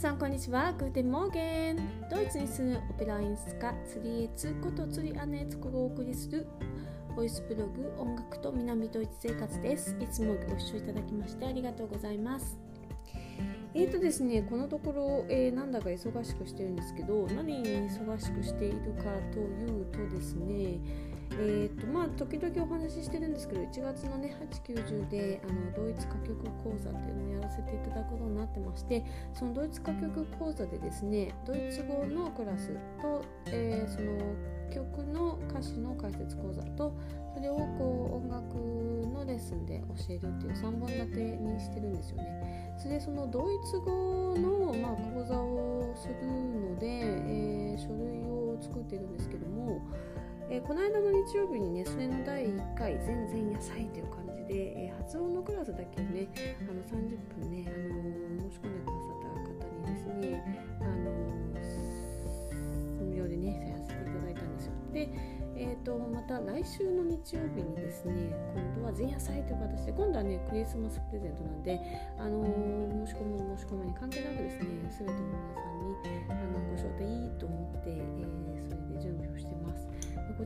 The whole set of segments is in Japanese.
さんこんにちは。 Guten Morgen。ドイツに住むオペラ演出家、釣りエツこと釣りアネツコがお送りするボイスブログ音楽と南ドイツ生活です。いつもご視聴いただきましてありがとうございます。えーとですね、このところ、えー、なんだか忙しくしてるんですけど、何に忙しくしているかというとですね、えーとまあ、時々お話ししてるんですけど1月のね890であのドイツ歌曲講座っていうのをやらせていただくことになってましてそのドイツ歌曲講座でですねドイツ語のクラスと、えー、その曲の歌詞の解説講座とそれをこう音楽のレッスンで教えるっていう3本立てにしてるんですよね。それでそのドイツ語の、まあ、講座をするので、えー、書類を作ってるんですけどもえー、この間の日曜日にねそれの第1回「全然野菜」という感じで、えー、発音のクラスだけをねあの30分ね、あのー、申し込んでくださった方にですね、あの無料でねやらせていただいたんですよ。でえーと、また来週の日曜日にですね今度は前夜祭という形で今度はねクリスマスプレゼントなんで、あのー、申し込む申し込むに関係なくですね全て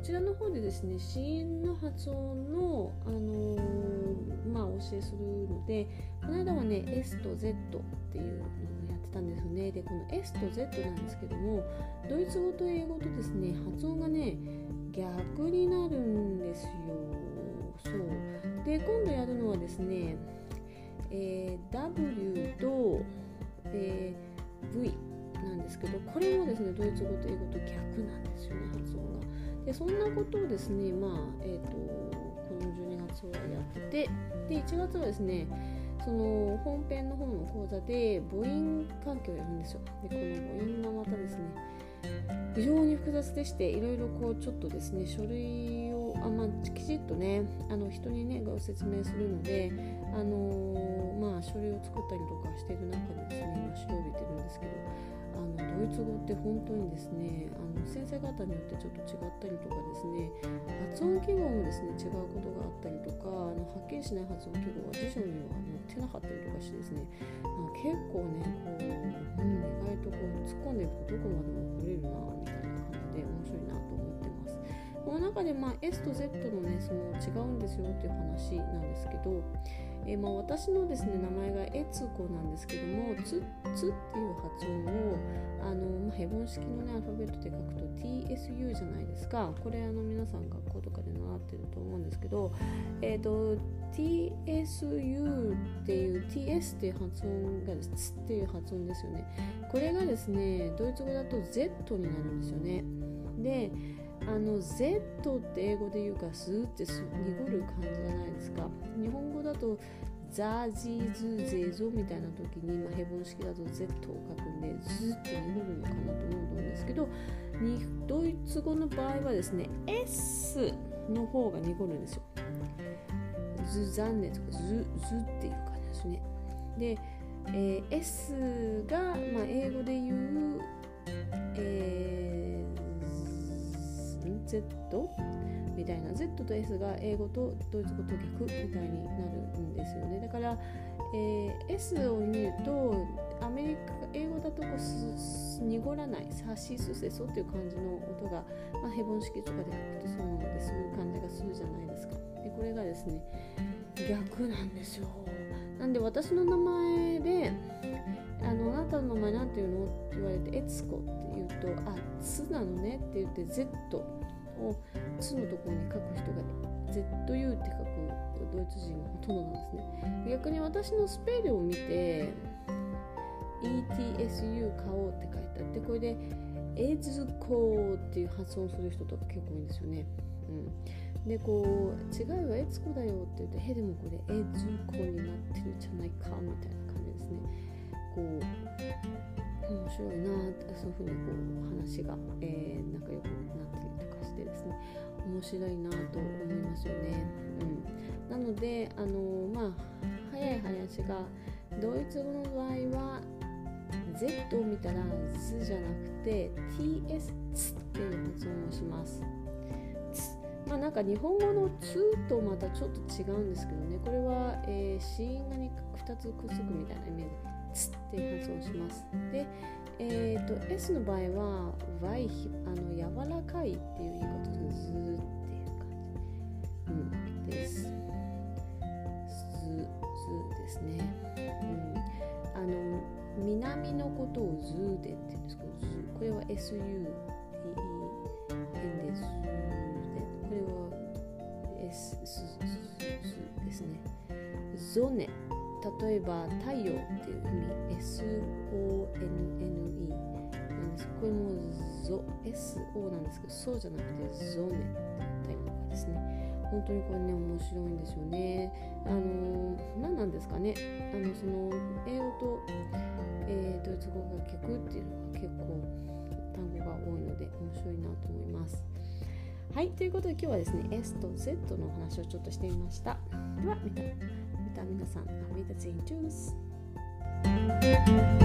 ちらの方でですね子音の発音の、あのー、まあ、お教えするのでこの間はね S と Z っていうのをやってたんですよね。でこの S と Z なんですけどもドイツ語と英語とですね発音がね逆になるんですよ。そう。で今度やるのはですね、えー、W と、えー、V なんですけどこれもですねドイツ語と英語と逆なんですよね発音。でそんなことをですねまあえっ、ー、とこの12月はやってで1月はですねその本編の方の講座で母音環境をやるんですよ。でこの母音がまたですね非常に複雑でしていろいろこうちょっとですね書類をあ、まあ、きちっとねあの人にねご説明するのであのー、まあ書類を作ったりとかしている中でですね今調べてるんですけどあのドイツ語って本当にですねあの先生方によってちょっと違ったりとかですね発音記号もですね違うことがあったりとかあのはっきりしない発音記号は辞書には載ってなかったりとかしてですね結構ねこう、うん、意外とこう突っ込んでいくとどこまでも掘れるなみたいな感じで面白いなと思ってます。この中で、まあ、S と Z のねその違うんですよっていう話なんですけどえー、まあ、私のですね名前がエツコなんですけどもツツっていう発音をあの、まあ、ヘボン式のねアルファベットで書くと TSU じゃないですか。これあの皆さん学校とかで習ってると思うんですけど、えーと、TSU っていう TS っていう発音がツっていう発音ですよね。これがですねドイツ語だと Z になるんですよね。であの Z って英語で言うからスーって濁る感じじゃないですか。日本だとザジーズゼゾみたいな時に、まあ、ヘボン式だと Z を書くんでズって濁るのかなと思うんですけどドイツ語の場合はですね S の方が濁るんですよ。ズザンネとかズズっていう感じですね。で、えー、S が、まあ、英語で言う、えー Z みたいな Z と S が英語とドイツ語と逆みたいになるんですよね。だから、えー、S を見るとアメリカ英語だとこう濁らないサシスセソっていう感じの音が、まあ、ヘボン式とかで書くとそうなのでそういう感じがするじゃないですかでこれがですね逆なんですよ。なんで私の名前であのあなたの名前なんていうのって言われてエツコって言うとあツなのねって言って Z を「つ」のところに書く人が ZU って書くドイツ人がほとんどなんですね。逆に私のスペルを見て ETSU 買おうって書いてあってこれでエズコっていう発音する人とか結構いいんですよね、うん、でこう違いはエツコだよって言ってへでもこれエズコになってるじゃないかみたいな感じですね。こう白いなそういうふうにこう話が、えー、仲良くなったりとかしてですね。面白いなと思いますよね。うん、なのであのまあ早い話がドイツ語の場合は Z を見たら Z じゃなくて TS っていう発音をします。まあなんか日本語の「つ」とまたちょっと違うんですけどね。これは、えー、子音が、2つくっつくみたいなイメージ。ツって発音します。でえーと、S の場合は「ワイあの柔らかいっていう言い方で「ズ」っていう感じ、うん、です。ズ、ズですね。うん、あの南のことをズーデって言うんですけど、これは SU 変でズーデこれは S ススですね。ゾネ。例えば太陽っていう意味 SONNE なんです。これもゾ SO なんですけどそうじゃなくてゾネ。って太陽とかですね。本当にこれね面白いんですよね。あの何なんですかね。あのその英語と、えー、ドイツ語が聞くっていうのが結構単語が多いので面白いなと思います。はいということで今日はですね S と Z のお話をちょっとしてみましたではまたまた皆さん Have a great!